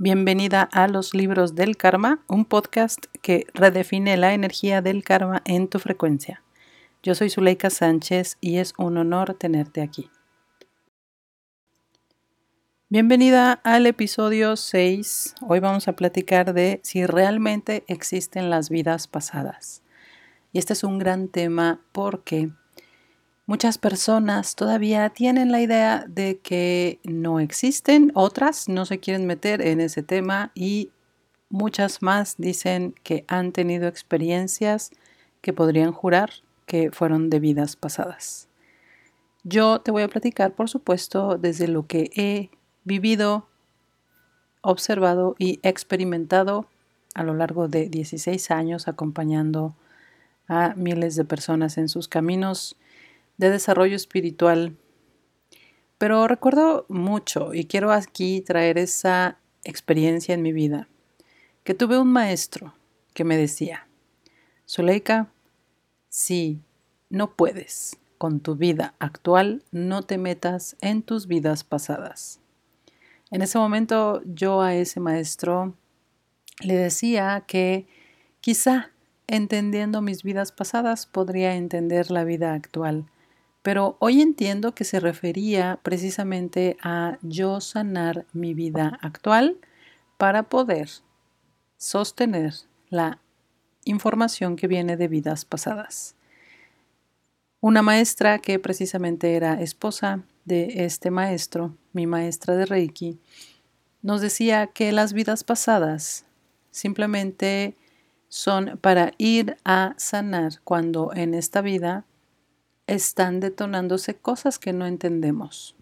Bienvenida a Los Libros del Karma, un podcast que redefine la energía del karma en tu frecuencia. Yo soy Zuleika Sánchez y es un honor tenerte aquí. Bienvenida al episodio 6. Hoy vamos a platicar de si realmente existen las vidas pasadas. Y este es un gran tema porque Muchas personas todavía tienen la idea de que no existen, otras no se quieren meter en ese tema y muchas más dicen que han tenido experiencias que podrían jurar que fueron de vidas pasadas. Yo te voy a platicar, por supuesto, desde lo que he vivido, observado y experimentado a lo largo de 16 años acompañando a miles de personas en sus caminos de desarrollo espiritual. Pero recuerdo mucho y quiero aquí traer esa experiencia en mi vida, que tuve un maestro que me decía, Zuleika, si no puedes con tu vida actual, no te metas en tus vidas pasadas. En ese momento yo a ese maestro le decía que quizá entendiendo mis vidas pasadas podría entender la vida actual pero hoy entiendo que se refería precisamente a yo sanar mi vida actual para poder sostener la información que viene de vidas pasadas. Una maestra que precisamente era esposa de este maestro, mi maestra de Reiki, nos decía que las vidas pasadas simplemente son para ir a sanar cuando en esta vida están detonándose cosas que no entendemos.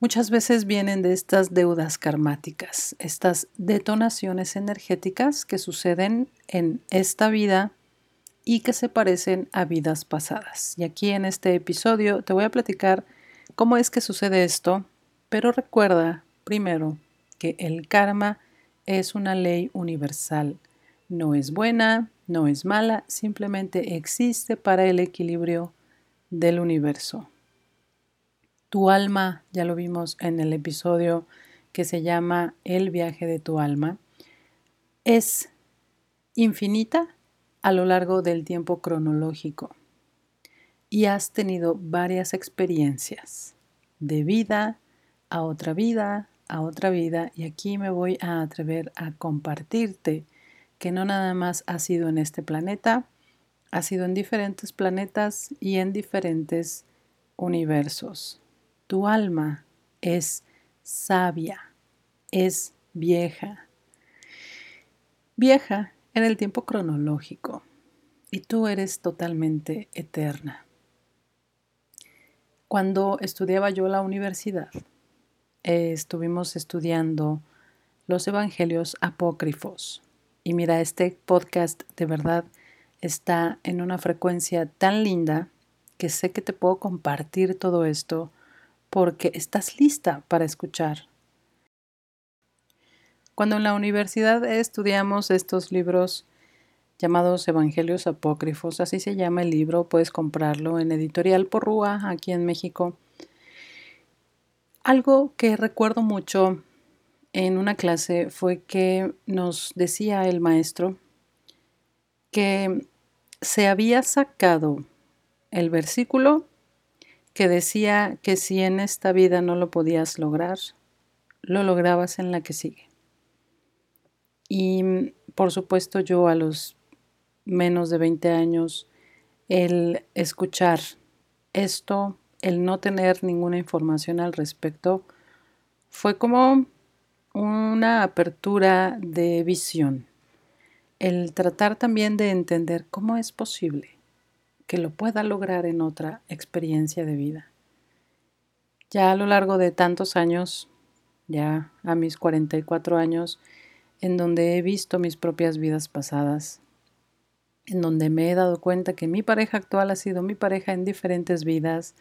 Muchas veces vienen de estas deudas karmáticas, estas detonaciones energéticas que suceden en esta vida y que se parecen a vidas pasadas. Y aquí en este episodio te voy a platicar cómo es que sucede esto, pero recuerda primero que el karma es una ley universal. No es buena, no es mala, simplemente existe para el equilibrio del universo. Tu alma, ya lo vimos en el episodio que se llama El viaje de tu alma, es infinita a lo largo del tiempo cronológico y has tenido varias experiencias de vida a otra vida, a otra vida y aquí me voy a atrever a compartirte que no nada más ha sido en este planeta, ha sido en diferentes planetas y en diferentes universos. Tu alma es sabia, es vieja. Vieja en el tiempo cronológico y tú eres totalmente eterna. Cuando estudiaba yo la universidad, eh, estuvimos estudiando los evangelios apócrifos, y mira, este podcast de verdad está en una frecuencia tan linda que sé que te puedo compartir todo esto porque estás lista para escuchar. Cuando en la universidad estudiamos estos libros llamados Evangelios Apócrifos, así se llama el libro, puedes comprarlo en Editorial Porrúa aquí en México. Algo que recuerdo mucho en una clase fue que nos decía el maestro que se había sacado el versículo que decía que si en esta vida no lo podías lograr, lo lograbas en la que sigue. Y por supuesto yo a los menos de 20 años, el escuchar esto, el no tener ninguna información al respecto, fue como una apertura de visión, el tratar también de entender cómo es posible que lo pueda lograr en otra experiencia de vida. Ya a lo largo de tantos años, ya a mis 44 años, en donde he visto mis propias vidas pasadas, en donde me he dado cuenta que mi pareja actual ha sido mi pareja en diferentes vidas,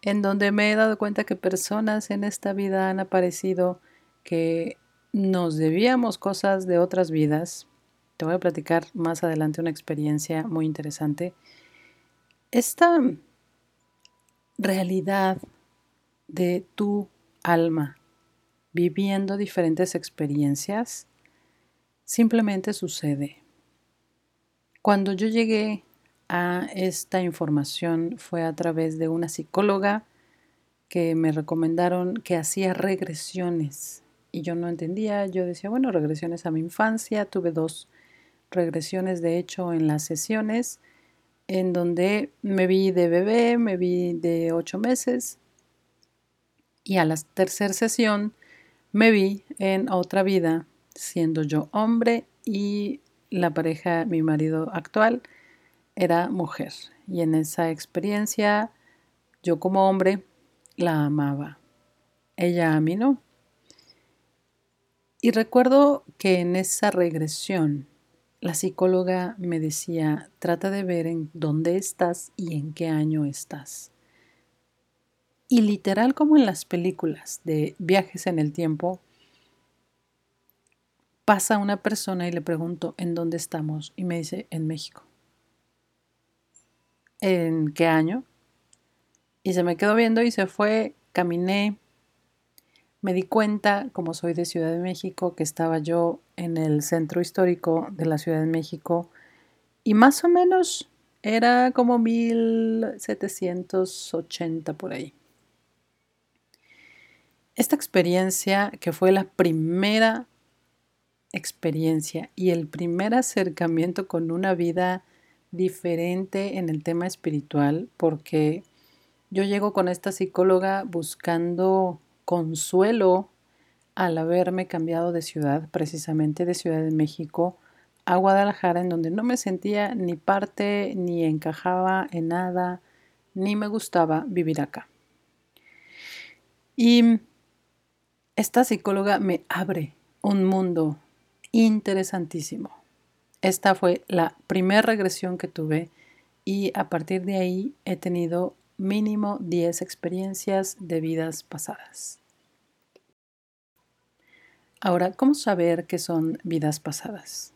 en donde me he dado cuenta que personas en esta vida han aparecido que nos debíamos cosas de otras vidas. Te voy a platicar más adelante una experiencia muy interesante. Esta realidad de tu alma viviendo diferentes experiencias, simplemente sucede. Cuando yo llegué a esta información fue a través de una psicóloga que me recomendaron que hacía regresiones y yo no entendía, yo decía, bueno, regresiones a mi infancia, tuve dos regresiones de hecho en las sesiones en donde me vi de bebé, me vi de ocho meses y a la tercera sesión me vi en otra vida siendo yo hombre y la pareja, mi marido actual, era mujer. Y en esa experiencia yo como hombre la amaba. Ella a mí no. Y recuerdo que en esa regresión la psicóloga me decía, trata de ver en dónde estás y en qué año estás. Y literal como en las películas de viajes en el tiempo, pasa una persona y le pregunto, ¿en dónde estamos? Y me dice, en México. ¿En qué año? Y se me quedó viendo y se fue, caminé, me di cuenta, como soy de Ciudad de México, que estaba yo en el centro histórico de la Ciudad de México y más o menos era como 1780 por ahí. Esta experiencia, que fue la primera experiencia y el primer acercamiento con una vida diferente en el tema espiritual, porque yo llego con esta psicóloga buscando consuelo al haberme cambiado de ciudad, precisamente de Ciudad de México a Guadalajara, en donde no me sentía ni parte, ni encajaba en nada, ni me gustaba vivir acá. Y esta psicóloga me abre un mundo interesantísimo. Esta fue la primera regresión que tuve y a partir de ahí he tenido mínimo 10 experiencias de vidas pasadas. Ahora, ¿cómo saber que son vidas pasadas?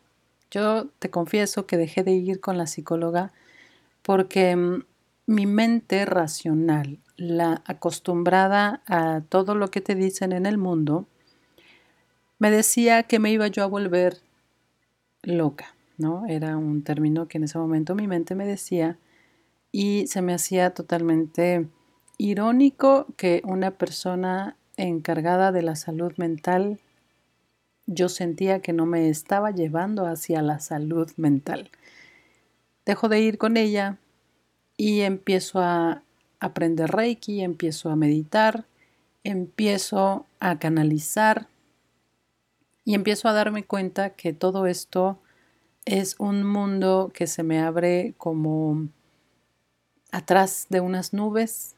Yo te confieso que dejé de ir con la psicóloga porque mm, mi mente racional, la acostumbrada a todo lo que te dicen en el mundo, me decía que me iba yo a volver loca, ¿no? Era un término que en ese momento mi mente me decía y se me hacía totalmente irónico que una persona encargada de la salud mental yo sentía que no me estaba llevando hacia la salud mental. Dejo de ir con ella y empiezo a aprender Reiki, empiezo a meditar, empiezo a canalizar y empiezo a darme cuenta que todo esto es un mundo que se me abre como atrás de unas nubes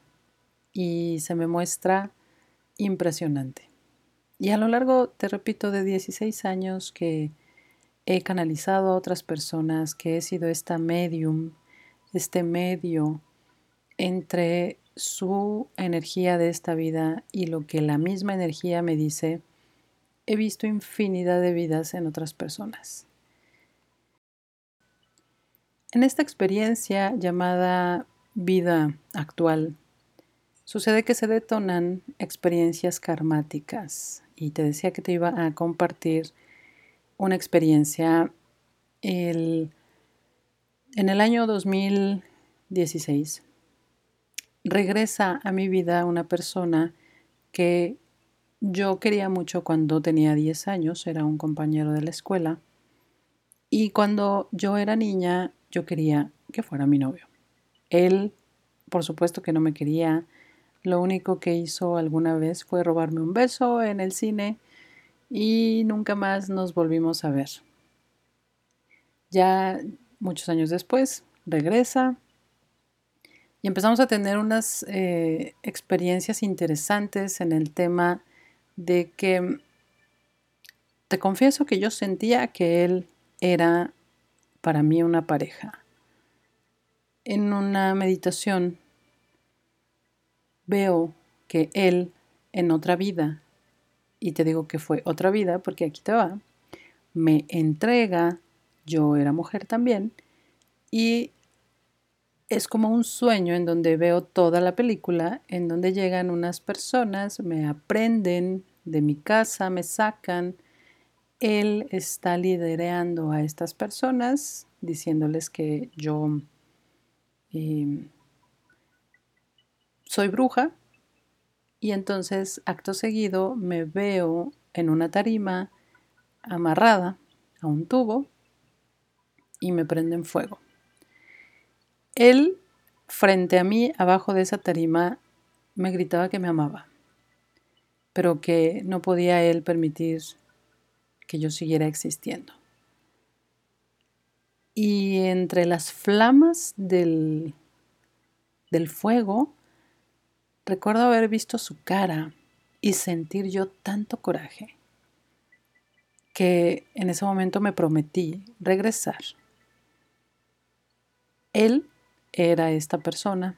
y se me muestra impresionante. Y a lo largo, te repito, de 16 años que he canalizado a otras personas, que he sido esta medium, este medio entre su energía de esta vida y lo que la misma energía me dice, he visto infinidad de vidas en otras personas. En esta experiencia llamada vida actual, sucede que se detonan experiencias karmáticas. Y te decía que te iba a compartir una experiencia en el año 2016. Regresa a mi vida una persona que yo quería mucho cuando tenía 10 años, era un compañero de la escuela. Y cuando yo era niña, yo quería que fuera mi novio. Él, por supuesto que no me quería. Lo único que hizo alguna vez fue robarme un beso en el cine y nunca más nos volvimos a ver. Ya muchos años después, regresa y empezamos a tener unas eh, experiencias interesantes en el tema de que te confieso que yo sentía que él era para mí una pareja en una meditación veo que él en otra vida, y te digo que fue otra vida porque aquí te va, me entrega, yo era mujer también, y es como un sueño en donde veo toda la película, en donde llegan unas personas, me aprenden de mi casa, me sacan. Él está liderando a estas personas, diciéndoles que yo soy bruja. Y entonces, acto seguido, me veo en una tarima amarrada a un tubo y me prenden fuego. Él, frente a mí, abajo de esa tarima, me gritaba que me amaba, pero que no podía él permitir que yo siguiera existiendo. Y entre las flamas del, del fuego, recuerdo haber visto su cara y sentir yo tanto coraje que en ese momento me prometí regresar. Él era esta persona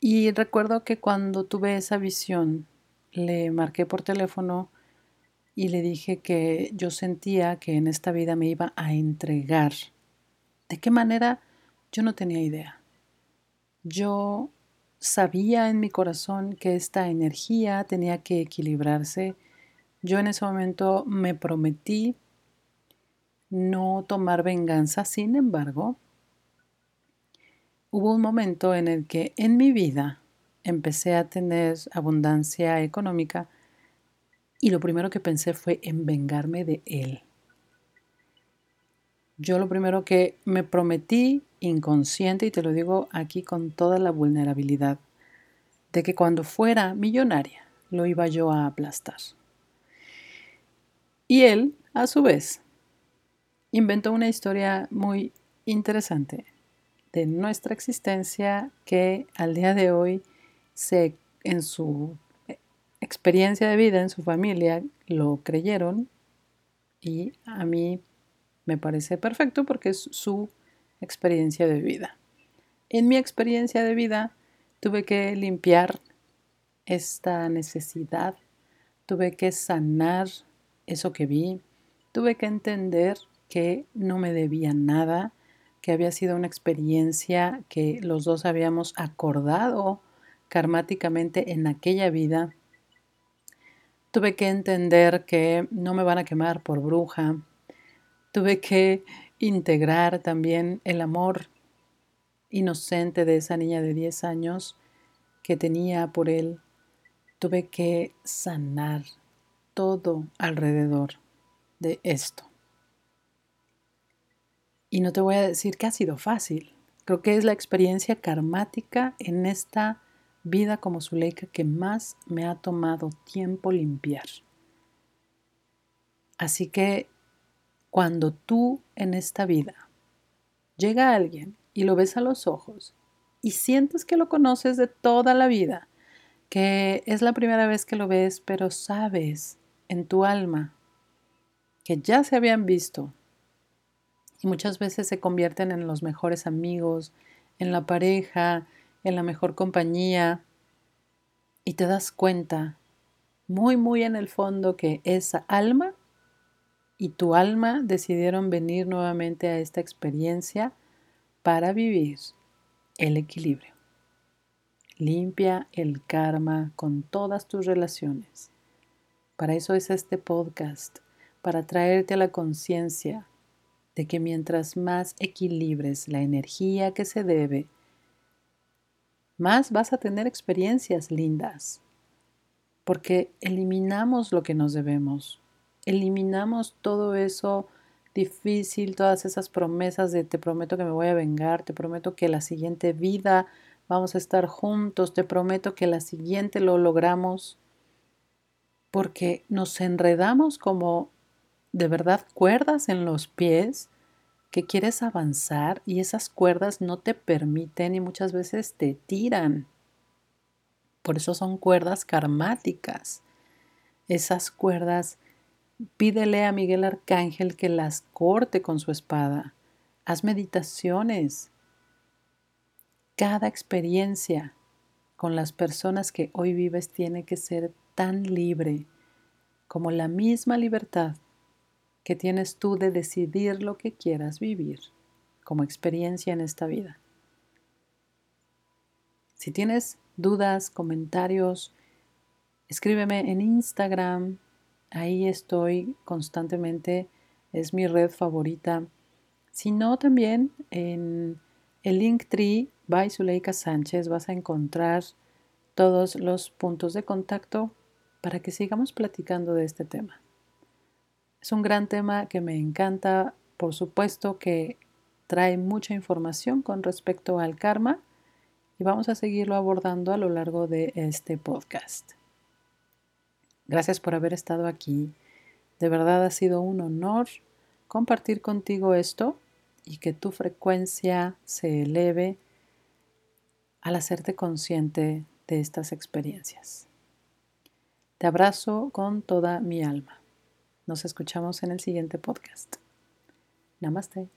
y recuerdo que cuando tuve esa visión le marqué por teléfono y le dije que yo sentía que en esta vida me iba a entregar. ¿De qué manera? Yo no tenía idea. Yo sabía en mi corazón que esta energía tenía que equilibrarse yo en ese momento me prometí no tomar venganza, sin embargo, hubo un momento en el que en mi vida empecé a tener abundancia económica y lo primero que pensé fue en vengarme de él. Yo lo primero que me prometí inconsciente, y te lo digo aquí con toda la vulnerabilidad, de que cuando fuera millonaria lo iba yo a aplastar. Y él, a su vez, inventó una historia muy interesante de nuestra existencia que al día de hoy se, en su experiencia de vida, en su familia, lo creyeron y a mí me parece perfecto porque es su experiencia de vida. En mi experiencia de vida tuve que limpiar esta necesidad, tuve que sanar eso que vi, tuve que entender que no me debía nada, que había sido una experiencia que los dos habíamos acordado karmáticamente en aquella vida. Tuve que entender que no me van a quemar por bruja. Tuve que integrar también el amor inocente de esa niña de 10 años que tenía por él. Tuve que sanar todo alrededor de esto. Y no te voy a decir que ha sido fácil. Creo que es la experiencia karmática en esta vida como Zuleika que más me ha tomado tiempo limpiar. Así que cuando tú en esta vida llega alguien y lo ves a los ojos y sientes que lo conoces de toda la vida, que es la primera vez que lo ves, pero sabes en tu alma que ya se habían visto y muchas veces se convierten en los mejores amigos, en la pareja, en la mejor compañía y te das cuenta muy muy en el fondo que esa alma y tu alma decidieron venir nuevamente a esta experiencia para vivir el equilibrio. Limpia el karma con todas tus relaciones. Para eso es este podcast, para traerte a la conciencia de que mientras más equilibres la energía que se debe, más vas a tener experiencias lindas, porque eliminamos lo que nos debemos, eliminamos todo eso difícil, todas esas promesas de te prometo que me voy a vengar, te prometo que la siguiente vida vamos a estar juntos, te prometo que la siguiente lo logramos. Porque nos enredamos como de verdad cuerdas en los pies que quieres avanzar y esas cuerdas no te permiten y muchas veces te tiran. Por eso son cuerdas karmáticas. Esas cuerdas, pídele a Miguel Arcángel que las corte con su espada. Haz meditaciones. Cada experiencia con las personas que hoy vives tiene que ser tan libre como la misma libertad que tienes tú de decidir lo que quieras vivir como experiencia en esta vida. Si tienes dudas, comentarios, Escríbeme en Instagram, ahí estoy constantemente, es mi red favorita. Si no, también en el Linktree by Zuleika Sánchez vas a encontrar todos los puntos de contacto para que sigamos platicando de este tema. Es un gran tema que me encanta, por supuesto que trae mucha información con respecto al karma y vamos a seguirlo abordando a lo largo de este podcast. Gracias por haber estado aquí. De verdad ha sido un honor compartir contigo esto y que tu frecuencia se eleve al hacerte consciente de estas experiencias. Te abrazo con toda mi alma. Nos escuchamos en el siguiente podcast. Namaste.